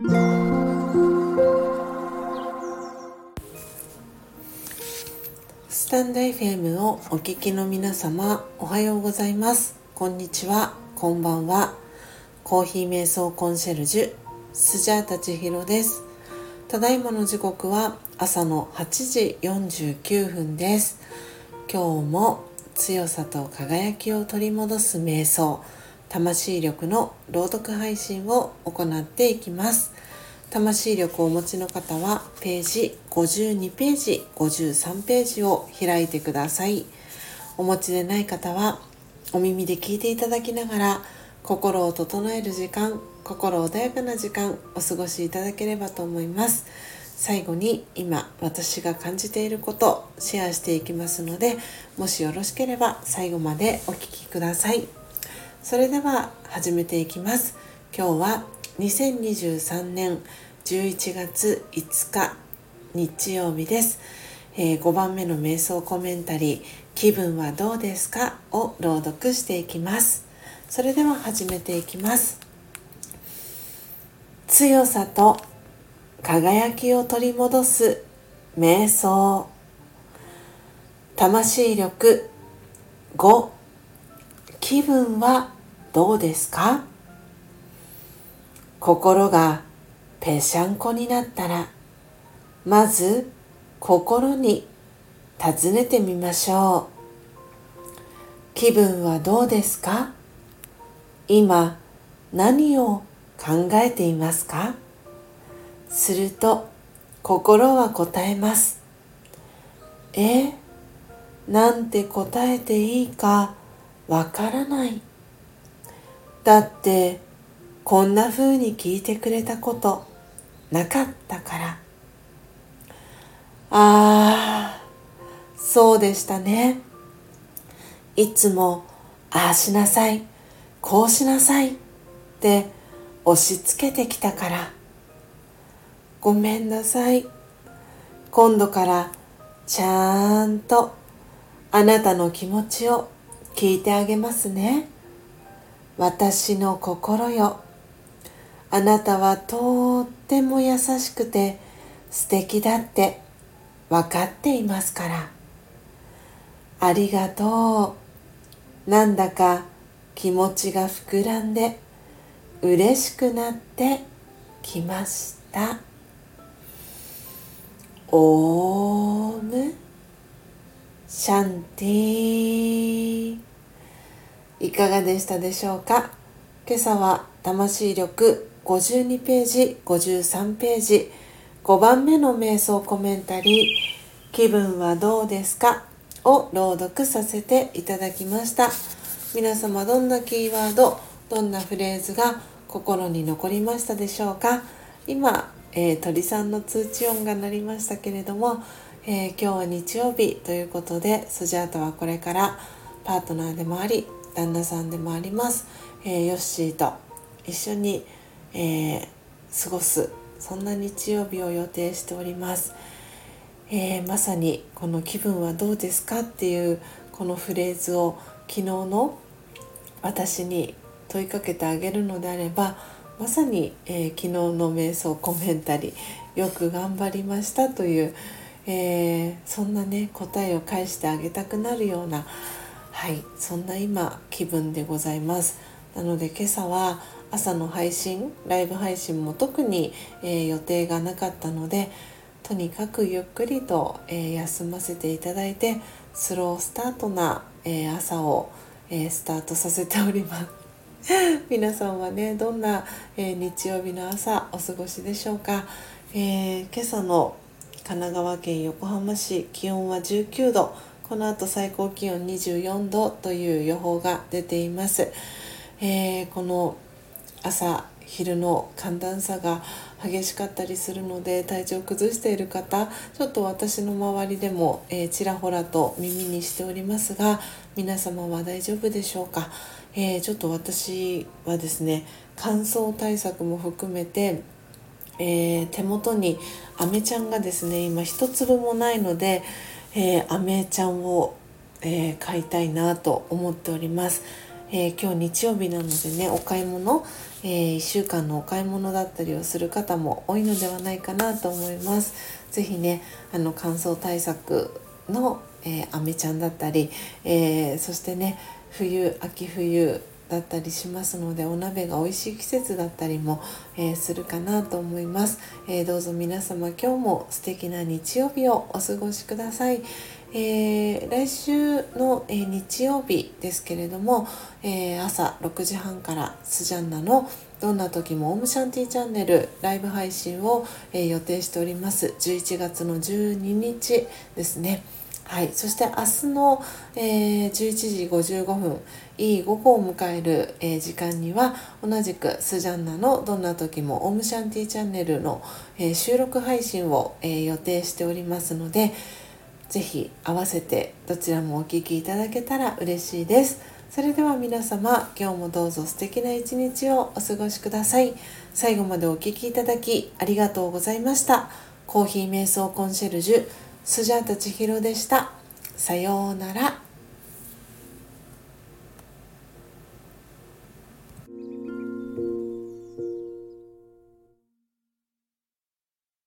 スタンド FM をお聞きの皆様おはようございます。こんにちは。こんばんは。コーヒー瞑想コンシェルジュスジャータチヒロです。ただいまの時刻は朝の8時49分です。今日も強さと輝きを取り戻す瞑想魂力の朗読配信を行っていきます。魂力をお持ちの方はページ52ページ53ページを開いてください。お持ちでない方はお耳で聞いていただきながら心を整える時間心穏やかな時間お過ごしいただければと思います。最後に今私が感じていることシェアしていきますのでもしよろしければ最後までお聴きください。それでは始めていきます。今日は2023年11月5日日曜日です、えー、5番目の瞑想コメンタリー「気分はどうですか?」を朗読していきます。それでは始めていきます。強さと輝きを取り戻す瞑想。魂力5気分はどうですか？心がぺしゃんこになったらまず心に尋ねてみましょう。気分はどうですか？今何を考えていますか？すると心は答えます。えなんて答えていいかわからない。だってこんな風に聞いてくれたことなかったから。ああそうでしたね。いつもああしなさいこうしなさいって押し付けてきたから。ごめんなさい。今度からちゃんとあなたの気持ちを聞いてあげますね。私の心よ。あなたはとっても優しくて素敵だって分かっていますから。ありがとう。なんだか気持ちが膨らんで嬉しくなってきました。オームシャンティー。いかがでしたでしょうか？今朝は魂力52ページ53ページ5番目の瞑想コメンタリー「気分はどうですか?」を朗読させていただきました。皆様どんなキーワードどんなフレーズが心に残りましたでしょうか？今、えー、鳥さんの通知音が鳴りましたけれども、えー、今日は日曜日ということでスジャータはこれからパートナーでもあり旦那さんでもあります、えー、ヨッシーと一緒にえー、過ごすそんな日曜日を予定しております、えー、まさにこの気分はどうですかっていうこのフレーズを昨日の私に問いかけてあげるのであればまさに、えー、昨日の瞑想コメンタリーよく頑張りましたという、えー、そんなね答えを返してあげたくなるようなはいそんな今気分でございます。なので今朝は朝の配信ライブ配信も特に、えー、予定がなかったのでとにかくゆっくりと、えー、休ませていただいてスロースタートな、えー、朝を、えスタートさせております。皆さんはねどんな、え日曜日の朝お過ごしでしょうか、え今朝の神奈川県横浜市気温は19度。この後最高気温24度という予報が出ています、えこの朝昼の寒暖差が激しかったりするので体調を崩している方ちょっと私の周りでも、えー、ちらほらと耳にしておりますが皆様は大丈夫でしょうか、えー、ちょっと私はですね乾燥対策も含めて、えー、手元にアメちゃんがですね今一粒もないので、えー、アメちゃんを、え買いたいなと思っております。えー、今日日曜日なのでねお買い物、えー、1週間のお買い物だったりをする方も多いのではないかなと思います。ぜひねあの乾燥対策の、えー、アメちゃんだったり、えー、そしてね冬秋冬だったりしますのでお鍋が美味しい季節だったりも、えー、するかなと思います、えー、どうぞ皆様今日も素敵な日曜日をお過ごしください、えー、来週の、え日曜日ですけれども、え朝6時半からスジャンナのどんな時もオムシャンティチャンネルライブ配信を、え予定しております。11月の12日ですね。はい、そして明日の、えー、11時55分いい午後を迎える、えー、時間には同じくスジャンナのどんな時もオムシャンティチャンネルの、えー、収録配信を、え、予定しておりますのでぜひ合わせてどちらもお聴きいただけたら嬉しいです。それでは皆様今日もどうぞ素敵な一日をお過ごしください。最後までお聴きいただきありがとうございました。コーヒー瞑想コンシェルジュスジャータ千尋でした。さようなら。